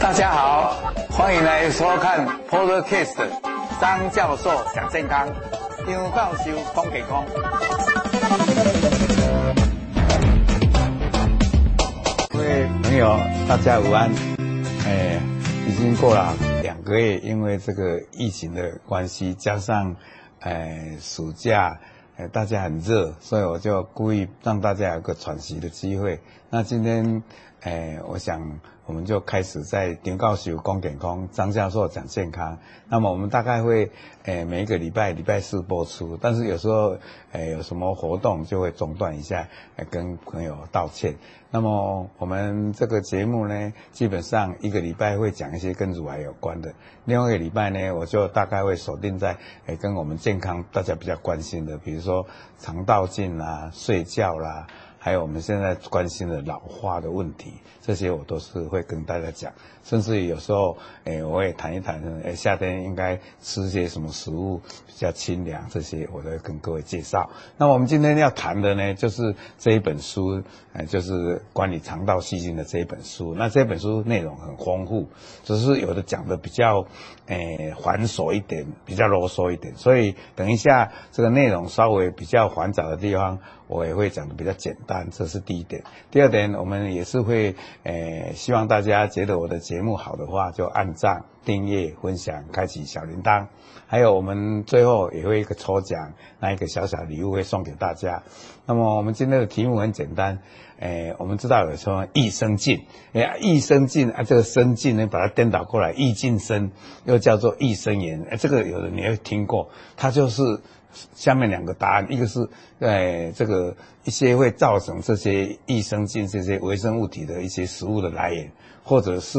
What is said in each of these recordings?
大家好，欢迎来收看 Podcast 张教授讲健康，张教授讲健康。各位朋友，大家午安。哎，已经过了两个月，因为这个疫情的关系，加上哎暑假，哎大家很热，所以我就故意让大家有个喘息的机会。那今天哎，我想。我们就开始在张教授讲健康，张教授讲健康。那么我们大概会，诶，每一个礼拜礼拜四播出，但是有时候，诶，有什么活动就会中断一下，诶，跟朋友道歉。那么我们这个节目呢，基本上一个礼拜会讲一些跟乳癌有关的，另外一个礼拜呢，我就大概会锁定在，诶，跟我们健康大家比较关心的，比如说肠道镜啦、睡觉啦。还有我们现在关心的老化的问题，这些我都是会跟大家讲，甚至有时候，诶，我也谈一谈，诶，夏天应该吃些什么食物比较清凉，这些我都会跟各位介绍。那我们今天要谈的呢，就是这一本书，诶，就是关于肠道细菌的这一本书。那这本书内容很丰富，只是有的讲的比较，诶，繁琐一点，比较啰嗦一点，所以等一下这个内容稍微比较繁杂的地方。我也会讲的比较简单，这是第一点。第二点，我们也是会，诶、呃，希望大家觉得我的节目好的话，就按赞、订阅、分享、开启小铃铛。还有，我们最后也会一个抽奖，那一个小小礼物会送给大家。那么，我们今天的题目很简单，诶、呃，我们知道有说益生菌，哎，益生菌啊，这个生菌呢，把它颠倒过来，益菌生又叫做益生元，哎，这个有的你会听过，它就是。下面两个答案，一个是，呃，这个一些会造成这些益生菌、这些微生物体的一些食物的来源，或者是，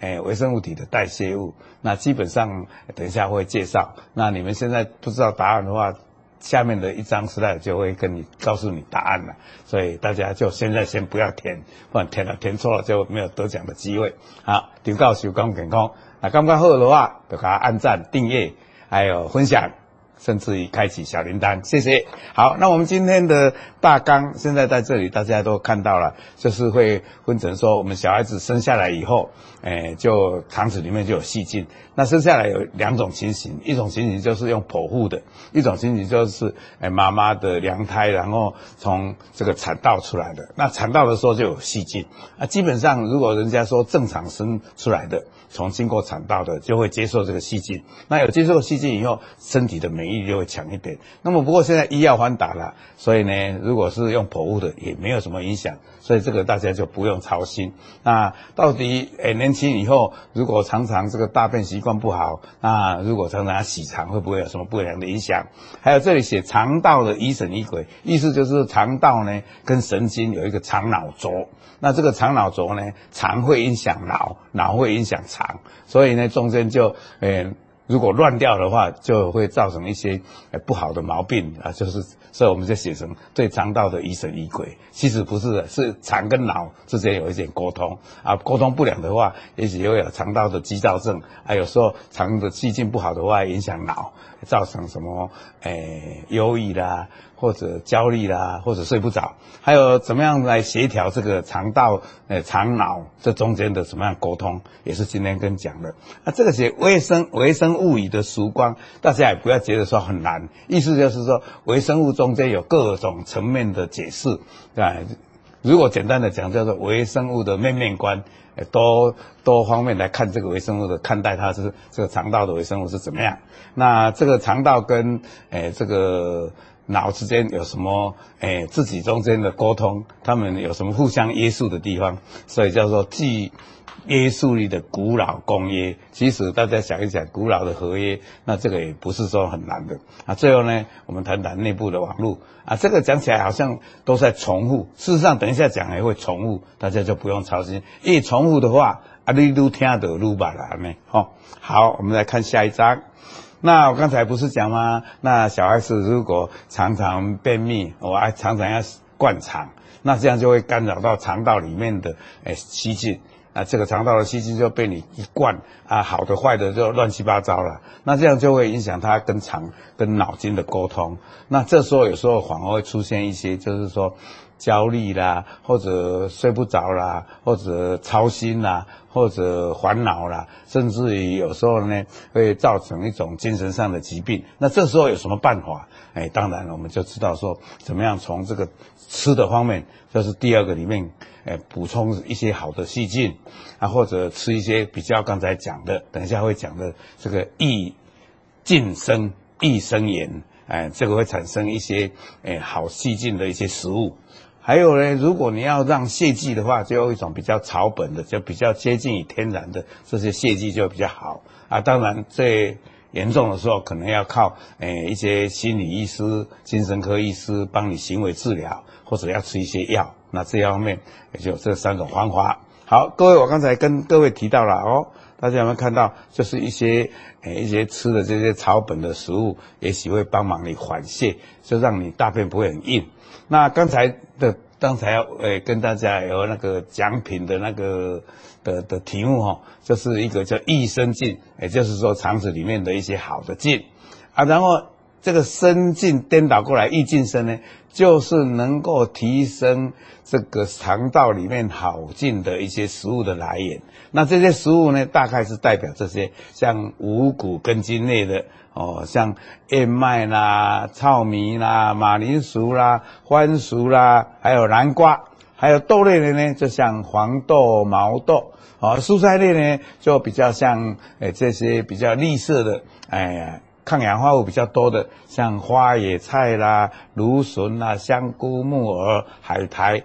呃，微生物体的代谢物。那基本上等一下会介绍。那你们现在不知道答案的话，下面的一张时代就会跟你告诉你答案了。所以大家就现在先不要填，不然填了填错了就没有得奖的机会。好，张教授讲健康，那刚刚好的话，就给他按赞、订阅，还有分享。甚至于开启小铃铛，谢谢。好，那我们今天的大纲现在在这里，大家都看到了，就是会分成说，我们小孩子生下来以后，诶，就肠子里面就有细菌。那生下来有两种情形，一种情形就是用剖腹的，一种情形就是诶妈妈的娘胎，然后从这个产道出来的。那产道的时候就有细菌啊。基本上，如果人家说正常生出来的，从经过产道的，就会接受这个细菌。那有接受细菌以后，身体的免疫力就会强一点。那么不过现在医药发达了，所以呢，如果是用剖腹的，也没有什么影响。所以这个大家就不用操心。那到底诶年轻以后，如果常常这个大便习惯不好，那如果常常洗肠，会不会有什么不良的影响？还有这里写肠道的疑神疑鬼，意思就是肠道呢跟神经有一个肠脑轴。那这个肠脑轴呢，肠会影响脑，脑会影响肠，所以呢中间就诶。如果乱掉的话，就会造成一些不好的毛病啊，就是所以我们就写成对肠道的疑神疑鬼。其实不是的，是肠跟脑之间有一点沟通啊，沟通不良的话，也许会有肠道的急躁症啊。有时候肠的细菌不好的话，影响脑，造成什么诶、忧郁啦。或者焦虑啦，或者睡不着，还有怎么样来协调这个肠道、呃肠脑这中间的怎么样沟通，也是今天跟讲的。那这个写微生微生物语的曙光，大家也不要觉得说很难，意思就是说微生物中间有各种层面的解释，啊，如果简单的讲叫做微生物的面面观，多多方面来看这个微生物的看待它是这个肠道的微生物是怎么样。那这个肠道跟诶、呃、这个。脑之间有什么？诶、自己中间的沟通，他们有什么互相约束的地方？所以叫做具约束力的古老公约。其实大家想一想，古老的合约，那这个也不是说很难的啊。最后呢，我们谈谈内部的网络啊。这个讲起来好像都在重复，事实上等一下讲还会重复，大家就不用操心。一重复的话，啊，你都听得录吧啦，没？好，好，我们来看下一章。那我刚才不是讲吗？那小孩子如果常常便秘，我还常常要灌肠，那这样就会干扰到肠道里面的诶细菌，啊，这个肠道的细菌就被你一灌，啊，好的坏的就乱七八糟了。那这样就会影响他跟肠跟脑筋的沟通。那这时候有时候反而会出现一些，就是说，焦虑啦，或者睡不着啦，或者操心啦，或者烦恼啦，甚至于有时候呢，会造成一种精神上的疾病。那这时候有什么办法？哎，当然我们就知道说，怎么样从这个吃的方面，就是第二个里面，哎，补充一些好的细菌啊，或者吃一些比较刚才讲的，等一下会讲的这个益净生益生元，哎，这个会产生一些哎好细菌的一些食物。还有呢，如果你要让泻剂的话，就有一种比较草本的，就比较接近于天然的这些泻剂就比较好啊。当然最严重的时候，可能要靠诶一些心理医师、精神科医师帮你行为治疗，或者要吃一些药。那这方面也就这三种方法。好，各位，我刚才跟各位提到了哦，大家有没有看到？就是一些诶一些吃的这些草本的食物，也许会帮忙你缓泻，就让你大便不会很硬。那刚才的。刚才要诶跟大家有那个奖品的那个的的题目哈，就是一个叫益生菌，也就是说肠子里面的一些好的菌啊，然后这个生菌颠倒过来益菌生呢，就是能够提升这个肠道里面好菌的一些食物的来源。那这些食物呢，大概是代表这些像五谷根茎类的。哦，像燕麦啦、糙米啦、马铃薯啦、番薯啦，还有南瓜，还有豆类的呢，就像黄豆、毛豆。哦，蔬菜类呢，就比较像诶这些比较绿色的，哎呀，抗氧化物比较多的，像花野菜啦、芦笋啦、香菇、木耳、海苔、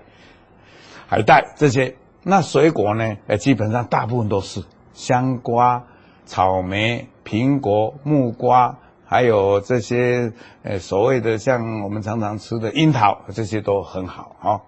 海带这些。那水果呢，呃基本上大部分都是香瓜、草莓。苹果、木瓜，还有这些呃所谓的像我们常常吃的樱桃，这些都很好哦。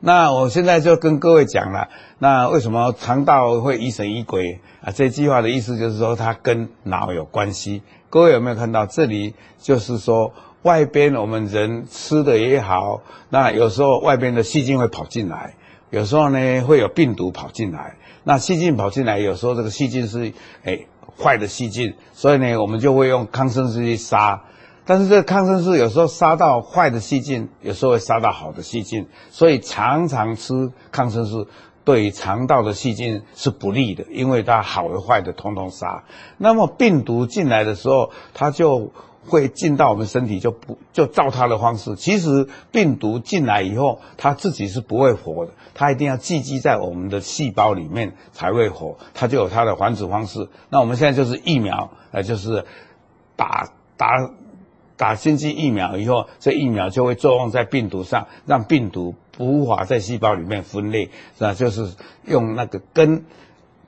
那我现在就跟各位讲了，那为什么肠道会疑神疑鬼啊？这句话的意思就是说它跟脑有关系。各位有没有看到这里？就是说外边我们人吃的也好，那有时候外边的细菌会跑进来，有时候呢会有病毒跑进来。那细菌跑进来，有时候这个细菌是诶坏的细菌，所以呢，我们就会用抗生素去杀。但是这个抗生素有时候杀到坏的细菌，有时候会杀到好的细菌，所以常常吃抗生素对肠道的细菌是不利的，因为它好的坏的通通杀。那么病毒进来的时候，它就。会进到我们身体就不就照它的方式。其实病毒进来以后，它自己是不会活的，它一定要寄居在我们的细胞里面才会活，它就有它的繁殖方式。那我们现在就是疫苗，呃，就是打打打进去疫苗以后，这疫苗就会作用在病毒上，让病毒无法在细胞里面分裂，那就是用那个跟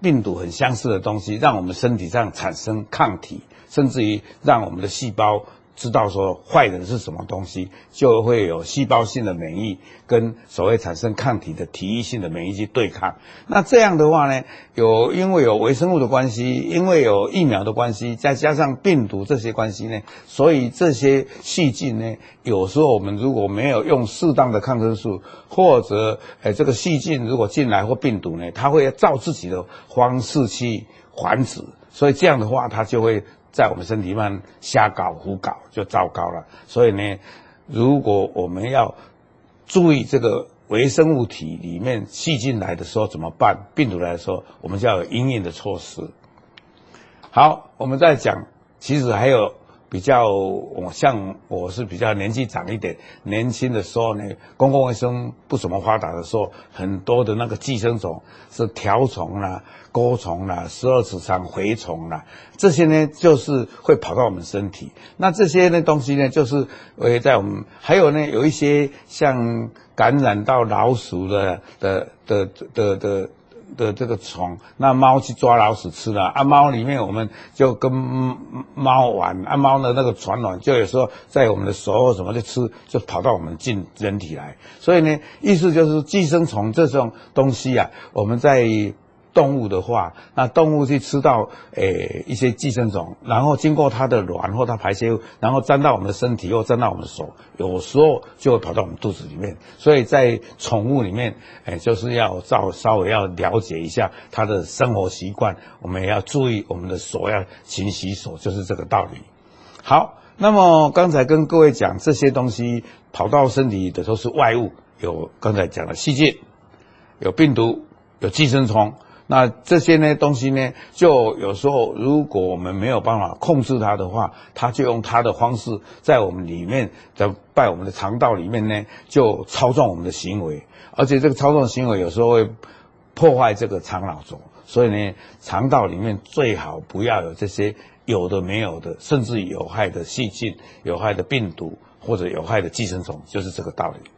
病毒很相似的东西，让我们身体上产生抗体。甚至于让我们的细胞知道说坏的是什么东西，就会有细胞性的免疫跟所谓产生抗体的体液性的免疫去对抗。那这样的话呢，有因为有微生物的关系，因为有疫苗的关系，再加上病毒这些关系呢，所以这些细菌呢，有时候我们如果没有用适当的抗生素，或者诶这个细菌如果进来或病毒呢，它会照自己的方式去繁殖，所以这样的话它就会。在我们身体上瞎搞胡搞就糟糕了，所以呢，如果我们要注意这个微生物体里面吸进来的时候怎么办？病毒来的时候，我们就要有应应的措施。好，我们再讲，其实还有。比较我像我是比较年纪长一点，年轻的时候呢，公共卫生不怎么发达的时候，很多的那个寄生虫是条虫啦、钩虫啦、十二指肠蛔虫啦，这些呢就是会跑到我们身体。那这些呢东西呢，就是会在我们还有呢有一些像感染到老鼠的的的的的。的这个虫，那猫去抓老鼠吃了啊，猫里面我们就跟猫玩啊，猫的那个传染就有时候在我们的手什么就吃，就跑到我们进人体来，所以呢，意思就是寄生虫这种东西啊，我们在。动物的话，那动物去吃到诶、一些寄生虫，然后经过它的卵或它排泄物，然后沾到我们的身体又沾到我们的手，有时候就会跑到我们肚子里面。所以在宠物里面，诶、就是要稍稍微要了解一下它的生活习惯，我们也要注意我们的手要勤洗手，就是这个道理。好，那么刚才跟各位讲这些东西跑到身体的都是外物，有刚才讲的细菌，有病毒，有寄生虫。那这些呢东西呢，就有时候如果我们没有办法控制它的话，它就用它的方式在我们里面，在在我们的肠道里面呢，就操纵我们的行为，而且这个操纵行为有时候会破坏这个肠脑轴。所以呢，肠道里面最好不要有这些。有的没有的，甚至有害的细菌、有害的病毒或者有害的寄生虫，就是这个道理。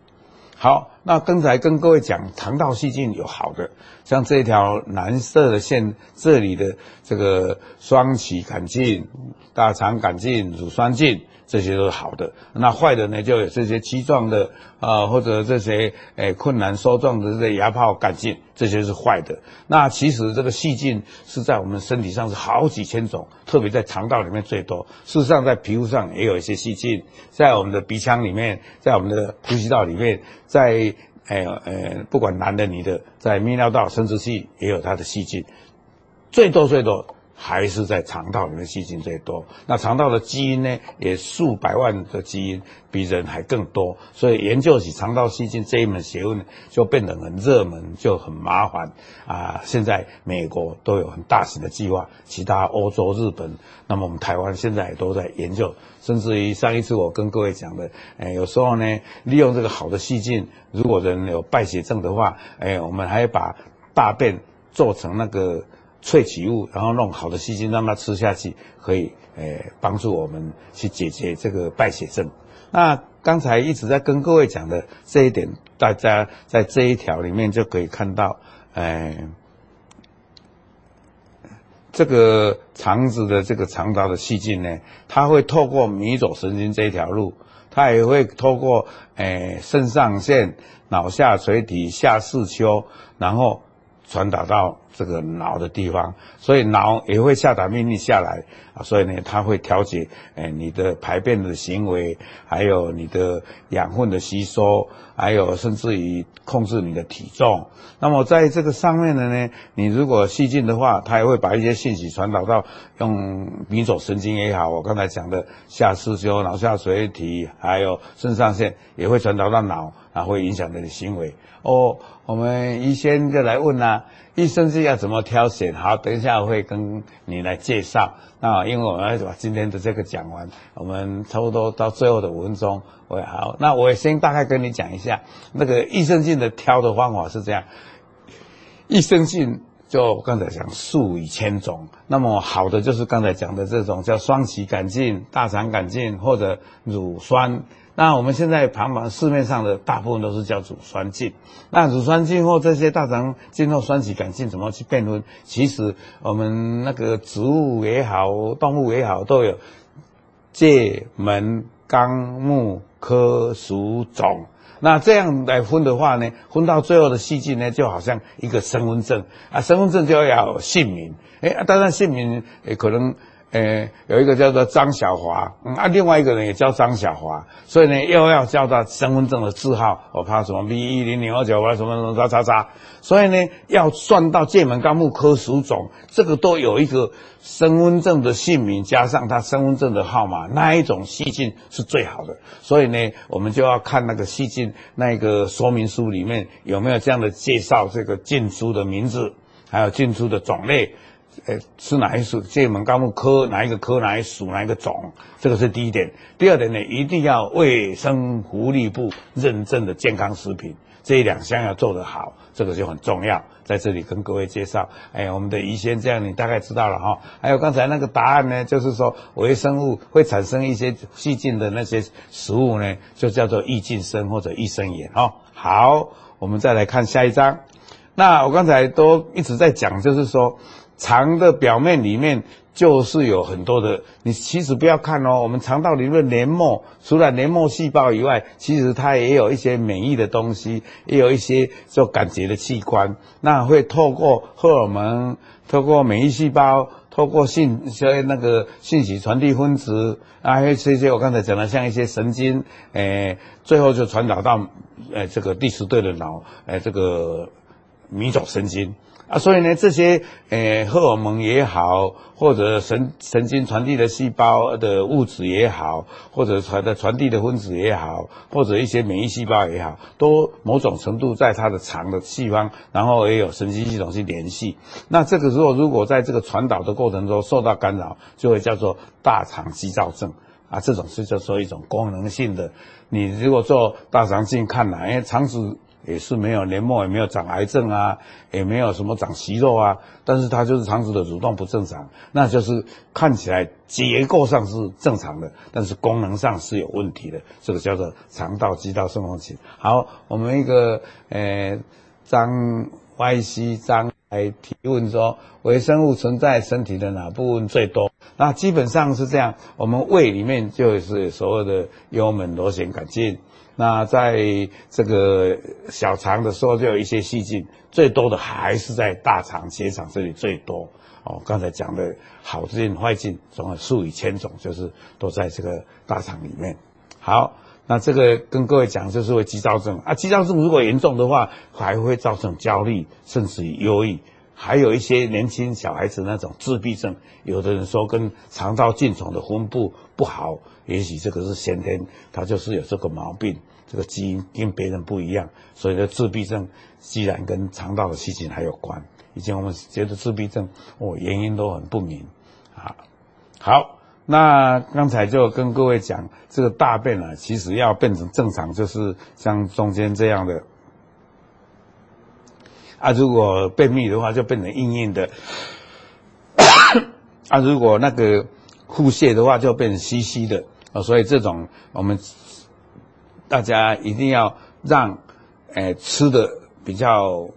好，那刚才跟各位讲肠道细菌有好的，像这条蓝色的线，这里的这个双歧杆菌、大肠杆菌、乳酸菌。这些都是好的，那坏的呢，就有这些棘状的啊、或者这些诶、困难收状的这些芽孢杆菌，这些是坏的。那其实这个细菌是在我们身体上是好几千种，特别在肠道里面最多。事实上，在皮肤上也有一些细菌，在我们的鼻腔里面，在我们的呼吸道里面，在诶呃、欸，不管男的女的，在泌尿道、生殖器也有它的细菌，最多最多。还是在肠道里面细菌最多，那肠道的基因呢，也数百万的基因，比人还更多，所以研究起肠道细菌这一门学问就变得很热门，就很麻烦啊。现在美国都有很大型的计划，其他欧洲、日本，那么我们台湾现在也都在研究，甚至于上一次我跟各位讲的，哎，有时候呢，利用这个好的细菌，如果人有败血症的话，哎，我们还把大便做成那个。萃取物，然后弄好的细菌让它吃下去，可以诶帮助我们去解决这个败血症。那刚才一直在跟各位讲的这一点，大家在这一条里面就可以看到，诶，这个肠子的这个肠道的细菌呢，它会透过迷走神经这一条路，它也会透过诶肾上腺、脑下垂体、下视丘，然后。传导到这个脑的地方，所以脑也会下达命令下来啊，所以呢，它会调节诶你的排便的行为，还有你的养分的吸收，还有甚至于控制你的体重。那么在这个上面的呢，你如果细菌的话，它也会把一些信息传导到用迷走神经也好，我刚才讲的下视丘、脑下垂体，还有肾上腺也会传导到脑，啊，会影响你的行为。哦，我们医生就来问啦，益生菌要怎么挑选？好，等一下我会跟你来介绍。那因为我们要把今天的这个讲完，我们差不多到最后的五分钟，我也好。那我先大概跟你讲一下，那个益生菌的挑的方法是这样。益生菌就刚才讲数以千种，那么好的就是刚才讲的这种叫双歧杆菌、大肠杆菌或者乳酸。那我们现在旁旁市面上的大部分都是叫乳酸菌。那乳酸菌或这些大肠菌或酸歧杆菌怎么去辨分？其实我们那个植物也好，动物也好，都有界、门、纲、目、科、属、种。那这样来分的话呢，分到最后的细菌呢，就好像一个身份证啊，身份证就要有姓名。哎，当然姓名也可能。诶，有一个叫做张小华，嗯啊，另外一个人也叫张小华，所以呢，又要叫他身份证的字号，我怕什么 B 一零零二九八什么什么叉叉叉，所以呢，要算到界门纲目科属种，这个都有一个身份证的姓名加上他身份证的号码，那一种细菌是最好的。所以呢，我们就要看那个细菌那个说明书里面有没有这样的介绍，这个菌株的名字，还有菌株的种类。呃，是哪一属？界门纲目科哪一个科？哪一属？哪一个种？这个是第一点。第二点呢，一定要卫生福利部认证的健康食品，这两项要做得好，这个就很重要。在这里跟各位介绍，哎，我们的胰腺这样你大概知道了哈。还有刚才那个答案呢，就是说微生物会产生一些细菌的那些食物呢，就叫做益菌生或者益生元哈。好，我们再来看下一章。那我刚才都一直在讲，就是说。肠的表面里面就是有很多的，你其实不要看哦，我们肠道里面黏膜除了黏膜细胞以外，其实它也有一些免疫的东西，也有一些做感觉的器官，那会透过荷尔蒙，透过免疫细胞，透过信所以那个信息传递分子，啊，还有这些我刚才讲的像一些神经，诶，最后就传导到诶这个第十对的脑，诶这个。迷走神经。啊，所以呢，这些、呃、荷尔蒙也好，或者神神经传递的细胞的物质也好，或者传的传递的分子也好，或者一些免疫细胞也好，都某种程度在它的肠的细方，然后也有神经系统去联系。那这个时候，如果在这个传导的过程中受到干扰，就会叫做大肠激躁症啊。这种是叫做一种功能性的。你如果做大肠镜看来，因为肠子。也是没有黏膜，也没有长癌症啊，也没有什么长息肉啊，但是它就是肠子的蠕动不正常，那就是看起来结构上是正常的，但是功能上是有问题的，这个叫做肠道激躁症候群。好，我们一个呃张 Y C 张来提问说，微生物存在身体的哪部分最多？那基本上是这样，我们胃里面就是所谓的幽门螺旋杆菌。那在这个小肠的时候，就有一些细菌，最多的还是在大肠、结肠这里最多。哦，刚才讲的好菌、坏菌，总有数以千种，就是都在这个大肠里面。好，那这个跟各位讲，就是会急躁症啊。急躁症如果严重的话，还会造成焦虑，甚至于忧郁。还有一些年轻小孩子那种自闭症，有的人说跟肠道菌丛的分布不好，也许这个是先天，他就是有这个毛病，这个基因跟别人不一样，所以呢自闭症既然跟肠道的细菌还有关。以前我们觉得自闭症哦原因都很不明啊。好，那刚才就跟各位讲，这个大便啊，其实要变成正常，就是像中间这样的。啊，如果便秘的话，就变成硬硬的；啊，如果那个腹泻的话，就变成稀稀的。啊，所以这种我们大家一定要让，诶吃的比较，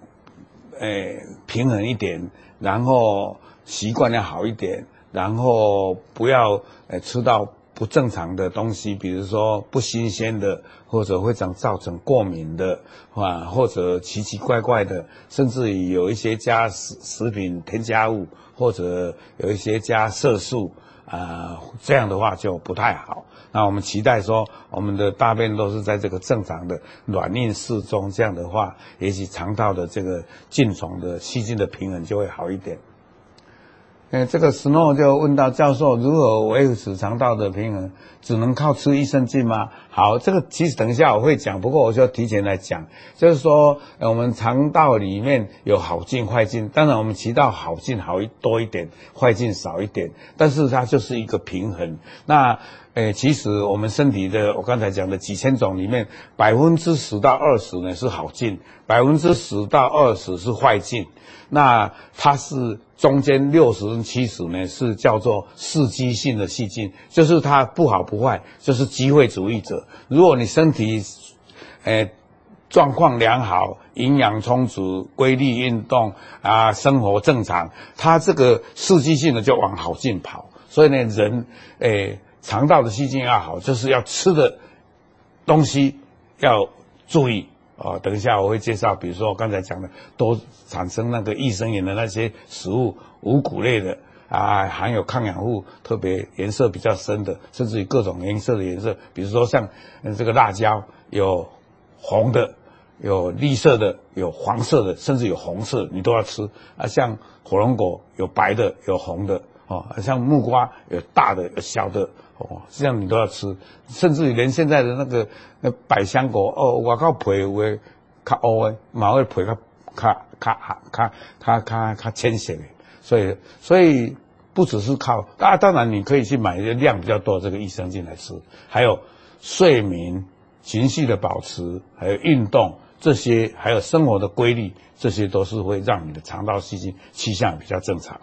诶平衡一点，然后习惯要好一点，然后不要诶吃到。不正常的东西，比如说不新鲜的，或者会长造成过敏的，啊，或者奇奇怪怪的，甚至于有一些加食食品添加物，或者有一些加色素，啊，这样的话就不太好。那我们期待说，我们的大便都是在这个正常的软硬适中，这样的话，也许肠道的这个菌丛的细菌的平衡就会好一点。诶，这个 Snow 就问到教授，如何维持肠道的平衡？只能靠吃益生菌吗？好，这个其实等一下我会讲，不过我就提前来讲，就是说，我们肠道里面有好菌、坏菌，当然我们提到好菌好一多一点，坏菌少一点，但是它就是一个平衡。那诶，其实我们身体的，我刚才讲的几千种里面，百分之十到二十呢是好菌，百分之十到二十是坏菌。那它是中间六十跟七十呢，是叫做适机性的细菌，就是它不好不坏，就是机会主义者。如果你身体，诶、状况良好，营养充足，规律运动啊，生活正常，它这个适机性的就往好进跑。所以呢，人诶肠、道的细菌要好，就是要吃的东西要注意。哦，等一下我会介绍，比如说我刚才讲的，都产生那个益生元的那些食物，五谷类的啊，含有抗氧物，特别颜色比较深的，甚至于各种颜色的颜色，比如说像这个辣椒，有红的，有绿色的，有黄色的，甚至有红色，你都要吃啊。像火龙果有白的，有红的，哦，像木瓜有大的，有小的。哦，这样你都要吃，甚至于连现在的那个那百香果哦，我靠皮会较乌的，嘛会皮较较较较较较较浅色的，所以所以不只是靠啊，当然你可以去买一些量比较多的这个益生菌来吃，还有睡眠、情绪的保持，还有运动这些，还有生活的规律，这些都是会让你的肠道细菌气象比较正常。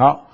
好。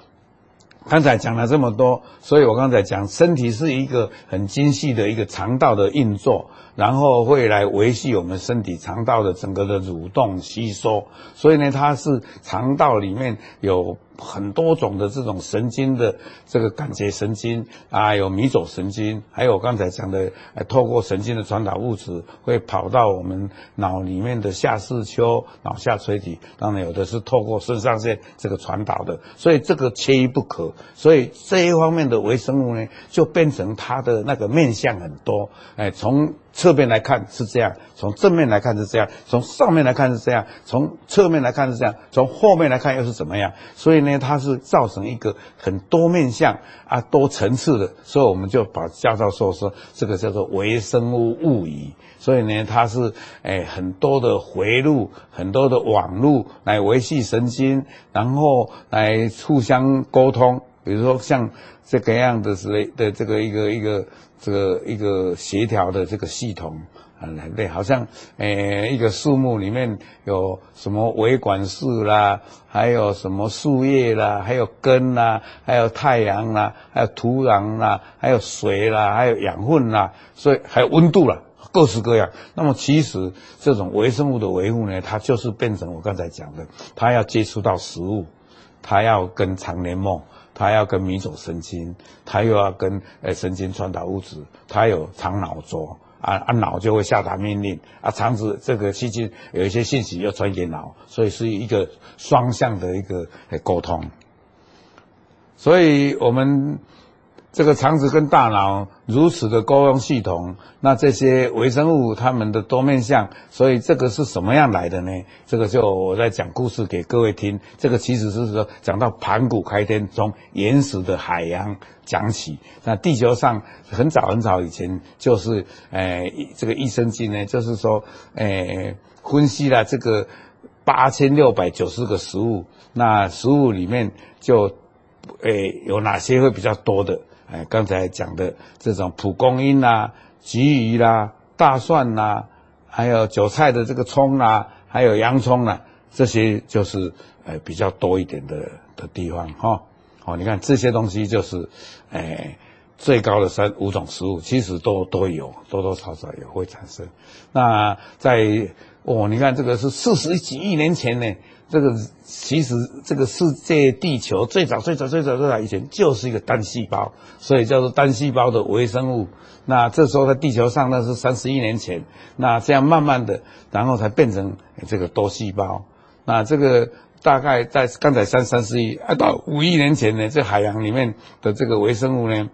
刚才讲了这么多，所以我刚才讲，身体是一个很精细的一个肠道的运作，然后会来维系我们身体肠道的整个的蠕动吸收，所以呢，它是肠道里面有。很多种的这种神经的这个感觉神经啊，有迷走神经，还有刚才讲的，透过神经的传导物质会跑到我们脑里面的下视丘、脑下垂体，当然有的是透过肾上腺这个传导的，所以这个缺一不可。所以这一方面的微生物呢，就变成它的那个面向很多，哎，从侧面来看是这样，从正面来看是这样，从上面来看是这样，从侧面来看是这样，从后面来看又是怎么样？所以呢，它是造成一个很多面相啊、多层次的，所以我们就把驾照说说这个叫做微生物物理。所以呢，它是诶、欸、很多的回路，很多的网路来维系神经，然后来互相沟通。比如说像这个样的之类的这个一个一个这个一个协调的这个系统啊，对，好像诶、一个树木里面有什么维管束啦，还有什么树叶啦，还有根啦，还有太阳啦，还有土壤啦，还有水啦，还有养分啦，所以还有温度啦。各式各样。那么其实这种微生物的维护呢，它就是变成我刚才讲的，它要接触到食物，它要跟肠黏膜，他要跟迷走神经，他又要跟呃神经传导物质，他有肠脑轴啊啊脑就会下达命令啊肠子这个细菌有一些信息要传给脑，所以是一个双向的一个沟通。所以我们。这个肠子跟大脑如此的沟通系统，那这些微生物它们的多面向，所以这个是什么样来的呢？这个就我在讲故事给各位听。这个其实是说讲到盘古开天，从原始的海洋讲起。那地球上很早很早以前就是，呃，这个益生菌呢，就是说，呃，分析了这个八千六百九十个食物，那食物里面就，呃，有哪些会比较多的？哎，刚才讲的这种蒲公英啦、鲫鱼啦、大蒜啦，还有韭菜的这个葱啦，还有洋葱啦，这些就是呃比较多一点的的地方哈。哦，你看这些东西就是，哎，最高的三五种食物，其实都都有，多多少少也会产生。那在哦，你看这个是四十几亿年前呢。这个其实这个世界地球最早最早最早最早以前就是一个单细胞，所以叫做单细胞的微生物。那这时候在地球上那是三十亿年前，那这样慢慢的，然后才变成这个多细胞。那这个大概在刚才三三十亿啊到五亿年前呢，这海洋里面的这个微生物呢，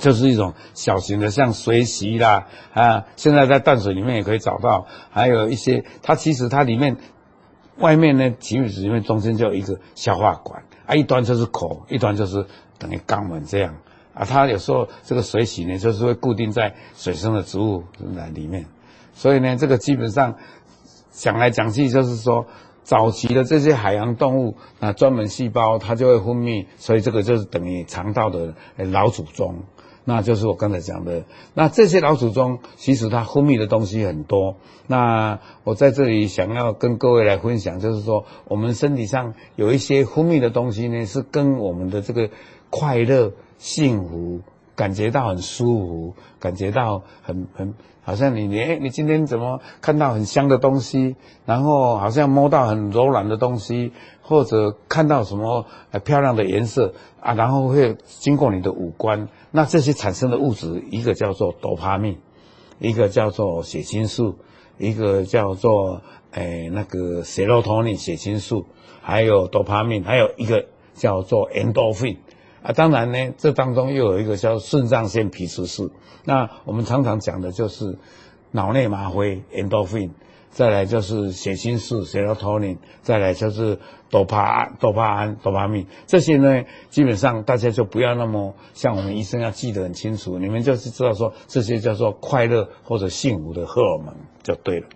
就是一种小型的像水螅啦啊，现在在淡水里面也可以找到，还有一些它其实它里面。外面呢，体育室里面中间就有一个消化管啊，一端就是口，一端就是等于肛门这样啊。它有时候这个水螅呢，就是会固定在水生的植物那里面，所以呢，这个基本上讲来讲去就是说，早期的这些海洋动物啊，专门细胞它就会分泌，所以这个就是等于肠道的老祖宗。那就是我刚才讲的，那这些老祖宗其实他分泌的东西很多。那我在这里想要跟各位来分享，就是说我们身体上有一些分泌的东西呢，是跟我们的这个快乐、幸福，感觉到很舒服，感觉到很很好像你你哎你今天怎么看到很香的东西，然后好像摸到很柔软的东西，或者看到什么漂亮的颜色啊，然后会经过你的五官。那这些产生的物质，一个叫做多巴胺，一个叫做血清素，一个叫做诶那个血肉托尼血清素，还有多巴胺，还有一个叫做 endorphin 啊。当然呢，这当中又有一个叫肾上腺皮质素。那我们常常讲的就是脑内麻灰 endorphin。再来就是血清素 （serotonin），再来就是多巴胺、多巴胺、多巴胺。这些呢，基本上大家就不要那么像我们医生要记得很清楚，你们就是知道说这些叫做快乐或者幸福的荷尔蒙就对了。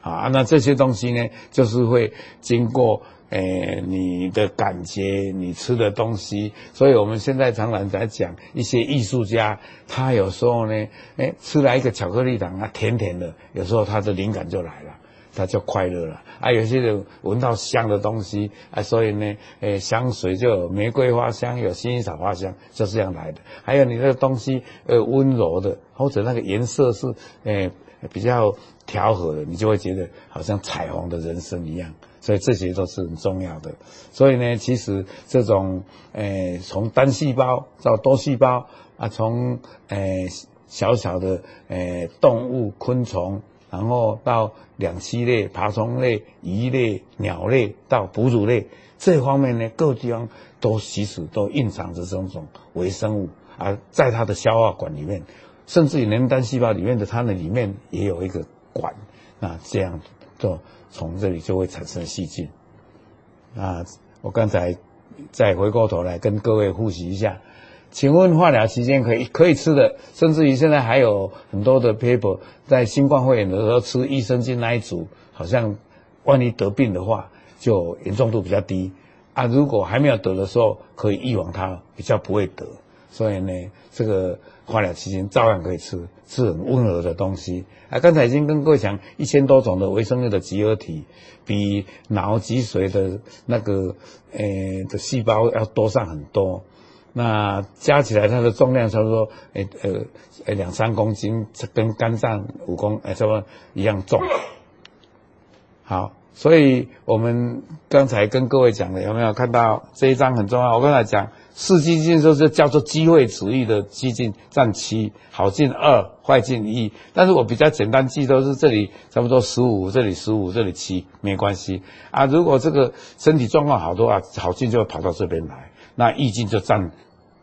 啊，那这些东西呢，就是会经过。诶，你的感觉，你吃的东西，所以我们现在常常在讲一些艺术家，他有时候呢，诶，吃了一个巧克力糖，啊，甜甜的，有时候他的灵感就来了，他就快乐了。啊，有些人闻到香的东西，啊，所以呢，诶，香水就有玫瑰花香，有薰衣草花香，就是这样来的。还有你的东西，呃，温柔的，或者那个颜色是，诶，比较调和的，你就会觉得好像彩虹的人生一样。所以这些都是很重要的。所以呢，其实这种诶，从单细胞到多细胞啊，从诶小小的诶动物、昆虫，然后到两栖类、爬虫类、鱼类、鸟类到哺乳类，这方面呢，各地方都其实都蕴藏着这种微生物，而在它的消化管里面，甚至于连单细胞里面的它的里面也有一个管，那这样就从这里就会产生细菌。啊，我刚才再回过头来跟各位复习一下，请问化疗期间可以可以吃的，甚至于现在还有很多的 paper 在新冠肺炎的时候吃益生菌那一组，好像万一得病的话，就严重度比较低啊。如果还没有得的时候，可以预防它，比较不会得。所以呢，这个化疗期间照样可以吃，是很温和的东西。啊，刚才已经跟各位讲一千多种的维生素的集合体，比脑脊髓的那个呃的细胞要多上很多。那加起来它的重量差不多呃呃呃两三公斤，跟肝脏五公呃差不多一样重。好。所以我们刚才跟各位讲的，有没有看到这一章很重要？我刚才讲四激进就是叫做机会主义的激进占七，好进二，坏进一。但是我比较简单记都是这里差不多十五，这里十五，这里七，没关系啊。如果这个身体状况好的话，好进就会跑到这边来，那易进就占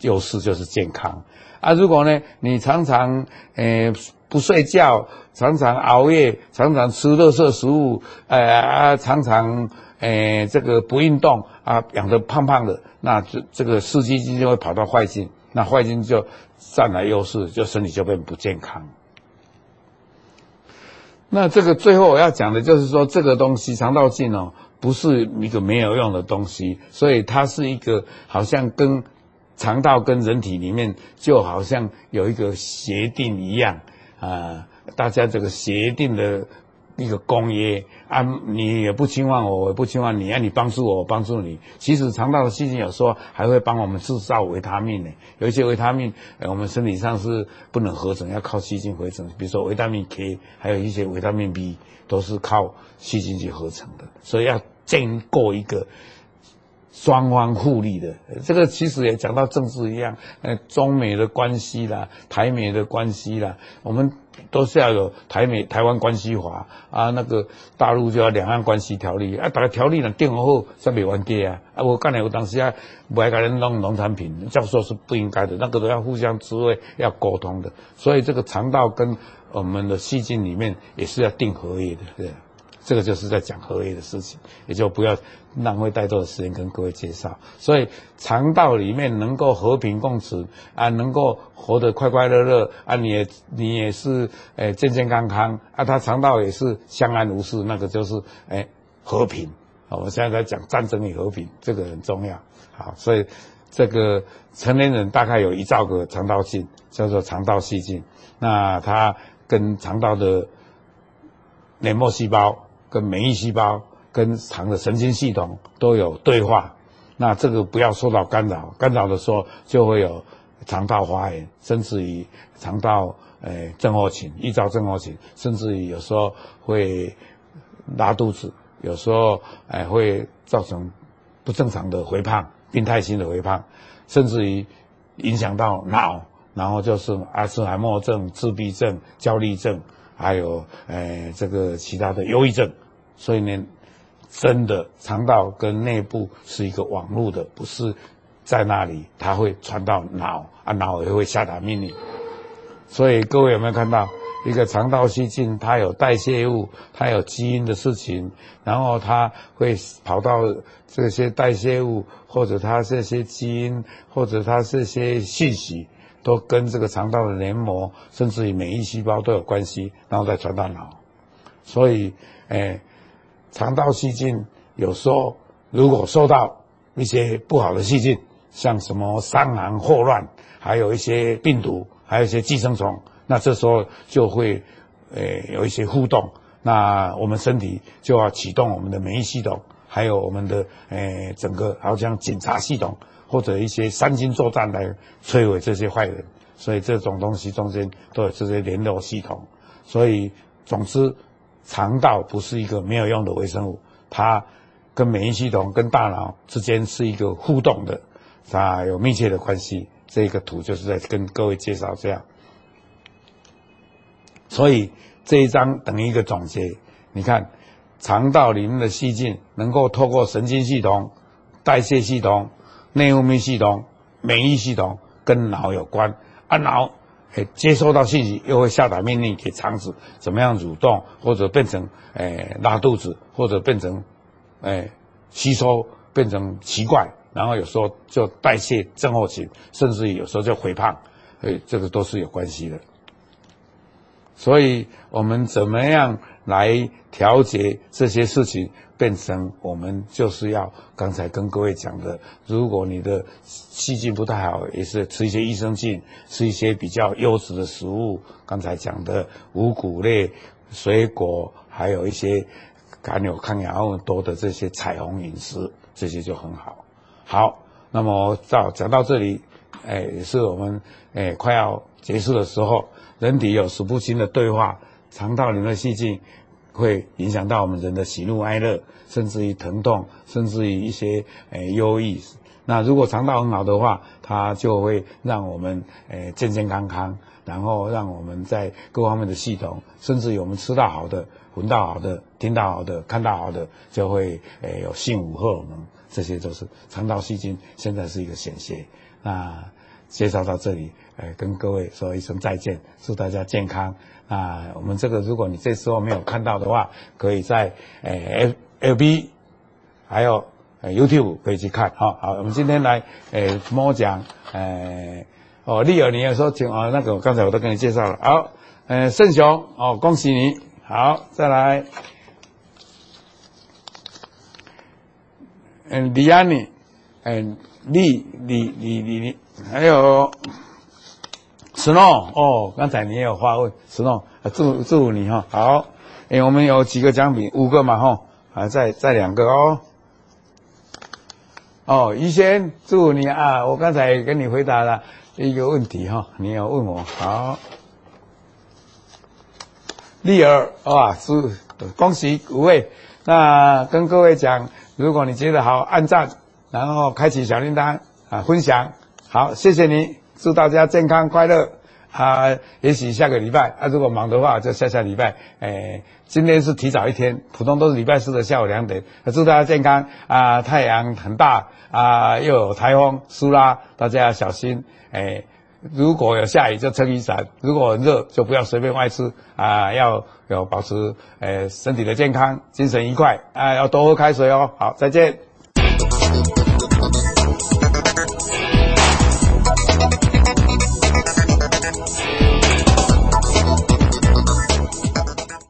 优势，就是健康啊。如果呢，你常常诶。呃不睡觉，常常熬夜，常常吃垃圾食物，呃啊，常常诶、呃、这个不运动啊，养得胖胖的，那这这个四激进就会跑到坏进，那坏进就占了优势，就身体就变不健康。那这个最后我要讲的就是说，这个东西肠道菌哦，不是一个没有用的东西，所以它是一个好像跟肠道跟人体里面就好像有一个协定一样。啊，大家这个协定的一个公约啊，你也不侵犯我，我也不侵犯你，啊，你帮助我，我帮助你。其实肠道的细菌有时候还会帮我们制造维他命呢，有一些维他命，呃，我们身体上是不能合成，要靠细菌合成。比如说维他命 K，还有一些维他命 B，都是靠细菌去合成的。所以要经过一个。双方互利的，这个其实也讲到政治一样，呃，中美的关系啦，台美的关系啦，我们都是要有台美台湾关系法啊，那个大陆就要两岸关系条例啊，大家条例呢定好才没完结啊，啊，我刚才我当时啊，不爱给人弄农产品，教授是不应该的，那个都要互相知会，要沟通的，所以这个肠道跟我们的细菌里面也是要订合约的，对。这个就是在讲合约的事情，也就不要浪费太多的时间跟各位介绍。所以肠道里面能够和平共处啊，能够活得快快乐乐啊，你也你也是诶健健康康啊，他肠道也是相安无事，那个就是诶和平。好，我现在在讲战争与和平，这个很重要。好，所以这个成年人大概有一兆个肠道菌，叫做肠道细菌。那它跟肠道的黏膜细胞。跟免疫细胞、跟肠的神经系统都有对话，那这个不要受到干扰，干扰的时候就会有肠道发炎，甚至于肠道诶症候群、预兆症候群，甚至于有时候会拉肚子，有时候诶会造成不正常的肥胖、病态性的肥胖，甚至于影响到脑，然后就是阿兹海默症、自闭症、焦虑症，还有诶这个其他的忧郁症。所以呢，真的肠道跟内部是一个网络的，不是在那里，它会传到脑啊，脑也会下达命令。所以各位有没有看到一个肠道细菌？它有代谢物，它有基因的事情，然后它会跑到这些代谢物，或者它这些基因，或者它这些信息，都跟这个肠道的黏膜，甚至于免疫细胞都有关系，然后再传到脑。所以，哎。肠道细菌有时候如果受到一些不好的细菌，像什么伤寒霍乱，还有一些病毒，还有一些寄生虫，那这时候就会呃有一些互动，那我们身体就要启动我们的免疫系统，还有我们的呃整个好像警察系统或者一些三军作战来摧毁这些坏人，所以这种东西中间都有这些联络系统，所以总之。肠道不是一个没有用的微生物，它跟免疫系统、跟大脑之间是一个互动的，它有密切的关系。这个图就是在跟各位介绍这样。所以这一章等于一个总结。你看，肠道里面的细菌能够透过神经系统、代谢系统、内分泌系统、免疫系统跟脑有关，啊脑诶接收到信息，又会下达命令给肠子怎么样蠕动，或者变成诶拉肚子，或者变成诶吸收变成奇怪，然后有时候就代谢症候群，甚至有时候就肥胖，诶这个都是有关系的。所以我们怎么样来调节这些事情，变成我们就是要刚才跟各位讲的，如果你的细菌不太好，也是吃一些益生菌，吃一些比较优质的食物，刚才讲的五谷类、水果，还有一些含有抗氧化物多的这些彩虹饮食，这些就很好。好，那么到讲到这里，哎，也是我们哎快要结束的时候。人体有数不清的对话，肠道里面的细菌会影响到我们人的喜怒哀乐，甚至于疼痛，甚至于一些诶忧郁。那如果肠道很好的话，它就会让我们诶健健康康，然后让我们在各方面的系统，甚至于我们吃到好的、闻到好的、听到好的、看到好的，就会诶有幸福荷尔蒙，这些都是肠道细菌现在是一个显学。那介绍到这里。哎，跟各位说一声再见，祝大家健康。啊，我们这个如果你这时候没有看到的话，可以在诶 F B 还有 YouTube 可以去看。好，好，我们今天来诶摸奖诶哦，利尔你也说请哦，那个刚才我都跟你介绍了。好，呃，圣雄哦，恭喜你。好，再来，嗯，李安妮，嗯，李李李李李，还有。Snow 哦，刚才你也有话问，Snow 祝祝你哈。好，哎，我们有几个奖品，五个嘛哈，啊再再两个哦，哦，于先祝你啊，我刚才跟你回答了一个问题哈，你要问我。好，丽儿哇，祝恭喜五位，那跟各位讲，如果你觉得好，按赞，然后开启小铃铛啊，分享，好，谢谢你。祝大家健康快乐啊！也许下个礼拜啊，如果忙的话，就下下礼拜。哎，今天是提早一天，普通都是礼拜四的下午两点。祝大家健康啊！太阳很大啊，又有台风苏拉，大家要小心。哎，如果有下雨就撑雨伞，如果很热就不要随便外出啊，要有保持呃身体的健康，精神愉快啊，要多喝开水哦。好，再见。